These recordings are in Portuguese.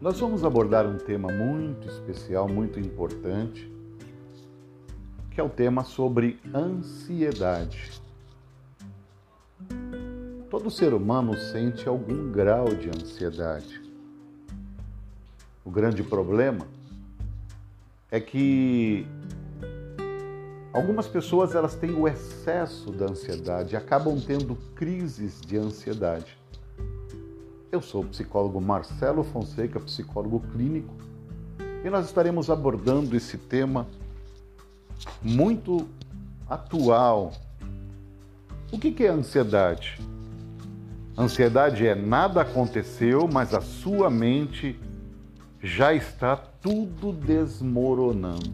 Nós vamos abordar um tema muito especial, muito importante, que é o tema sobre ansiedade. Todo ser humano sente algum grau de ansiedade. O grande problema é que algumas pessoas elas têm o excesso da ansiedade, acabam tendo crises de ansiedade. Eu sou o psicólogo Marcelo Fonseca, psicólogo clínico, e nós estaremos abordando esse tema muito atual. O que é ansiedade? Ansiedade é nada aconteceu, mas a sua mente já está tudo desmoronando.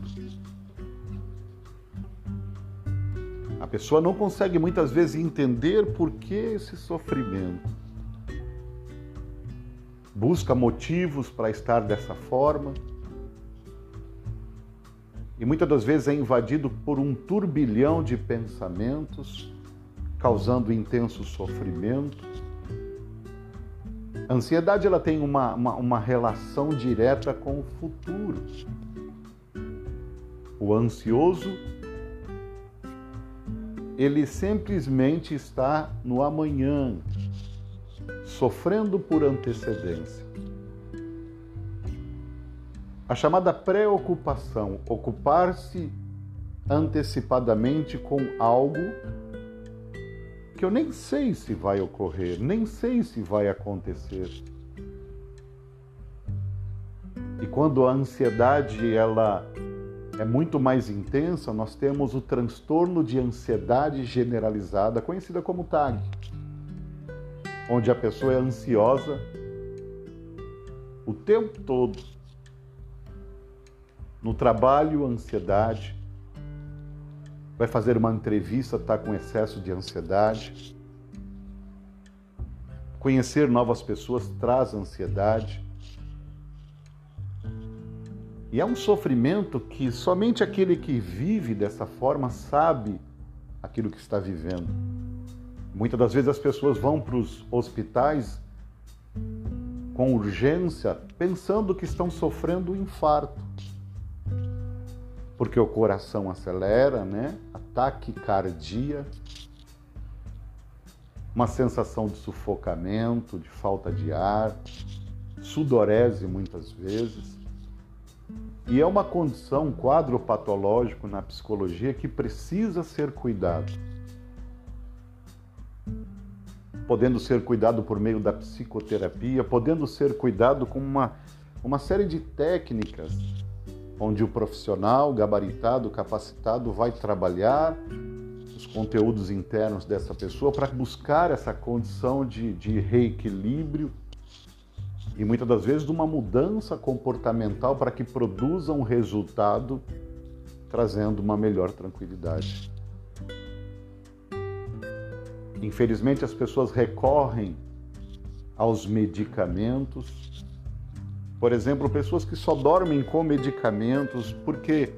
A pessoa não consegue muitas vezes entender por que esse sofrimento busca motivos para estar dessa forma e muitas das vezes é invadido por um turbilhão de pensamentos, causando intenso sofrimento. A ansiedade ela tem uma, uma, uma relação direta com o futuro. O ansioso, ele simplesmente está no amanhã, sofrendo por antecedência. A chamada preocupação, ocupar-se antecipadamente com algo que eu nem sei se vai ocorrer, nem sei se vai acontecer. E quando a ansiedade ela é muito mais intensa, nós temos o transtorno de ansiedade generalizada, conhecida como TAG onde a pessoa é ansiosa o tempo todo. No trabalho, ansiedade. Vai fazer uma entrevista, está com excesso de ansiedade. Conhecer novas pessoas traz ansiedade. E é um sofrimento que somente aquele que vive dessa forma sabe aquilo que está vivendo. Muitas das vezes as pessoas vão para os hospitais com urgência pensando que estão sofrendo um infarto. Porque o coração acelera, né? Ataque cardíaco, uma sensação de sufocamento, de falta de ar, sudorese muitas vezes. E é uma condição, um quadro patológico na psicologia que precisa ser cuidado podendo ser cuidado por meio da psicoterapia, podendo ser cuidado com uma, uma série de técnicas onde o profissional gabaritado, capacitado vai trabalhar os conteúdos internos dessa pessoa para buscar essa condição de, de reequilíbrio e muitas das vezes de uma mudança comportamental para que produza um resultado trazendo uma melhor tranquilidade. Infelizmente, as pessoas recorrem aos medicamentos. Por exemplo, pessoas que só dormem com medicamentos porque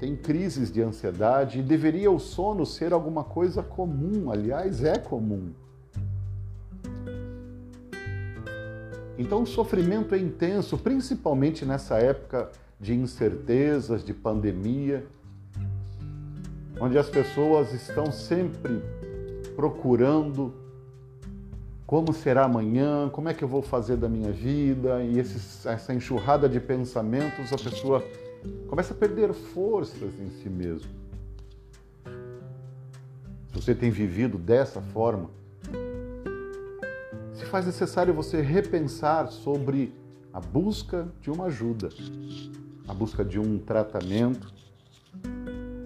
têm crises de ansiedade e deveria o sono ser alguma coisa comum, aliás, é comum. Então, o sofrimento é intenso, principalmente nessa época de incertezas, de pandemia, onde as pessoas estão sempre procurando como será amanhã, como é que eu vou fazer da minha vida, e essa enxurrada de pensamentos, a pessoa começa a perder forças em si mesmo. Se você tem vivido dessa forma, se faz necessário você repensar sobre a busca de uma ajuda, a busca de um tratamento,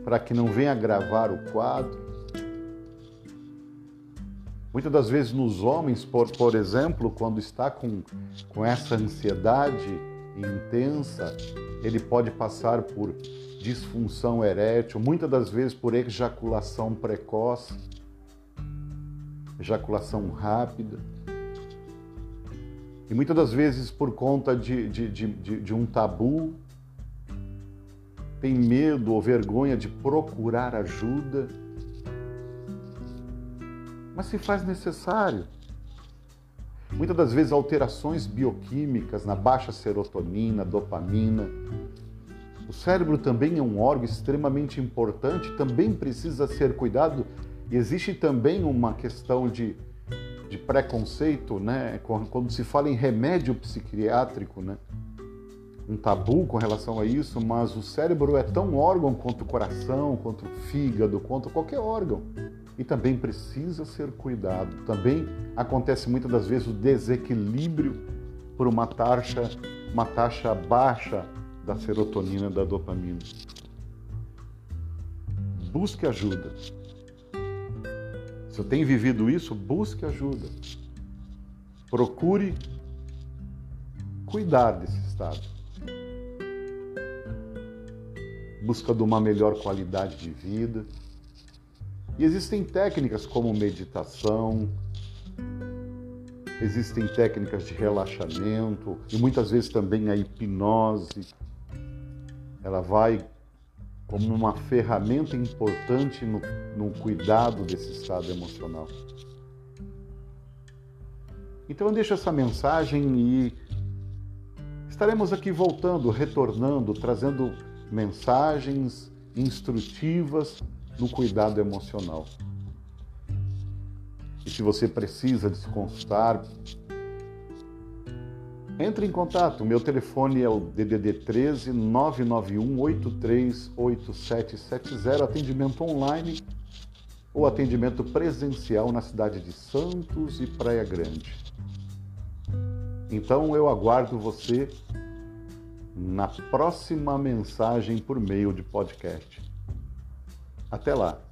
para que não venha agravar o quadro, Muitas das vezes nos homens, por, por exemplo, quando está com, com essa ansiedade intensa, ele pode passar por disfunção erétil, muitas das vezes por ejaculação precoce, ejaculação rápida. E muitas das vezes por conta de, de, de, de, um tabu, tem medo ou vergonha de procurar ajuda mas se faz necessário. muitas das vezes alterações bioquímicas na baixa serotonina, dopamina. O cérebro também é um órgão extremamente importante, também precisa ser cuidado. E existe também uma questão de, de preconceito, né? Quando se fala em remédio psiquiátrico, né? um tabu com relação a isso, mas o cérebro é tão órgão quanto o coração, quanto o fígado, quanto qualquer órgão. E também precisa ser cuidado. Também acontece muitas das vezes o desequilíbrio por uma taxa, uma taxa baixa da serotonina da dopamina. Busque ajuda. Se você tem vivido isso, busque ajuda. Procure cuidar desse estado busca de uma melhor qualidade de vida. E existem técnicas como meditação, existem técnicas de relaxamento e muitas vezes também a hipnose. Ela vai como uma ferramenta importante no, no cuidado desse estado emocional. Então eu deixo essa mensagem e estaremos aqui voltando, retornando, trazendo mensagens instrutivas no cuidado emocional. E se você precisa desconsultar, entre em contato. Meu telefone é o DDD 13 991 838770, atendimento online ou atendimento presencial na cidade de Santos e Praia Grande. Então eu aguardo você na próxima mensagem por meio de podcast. Até lá!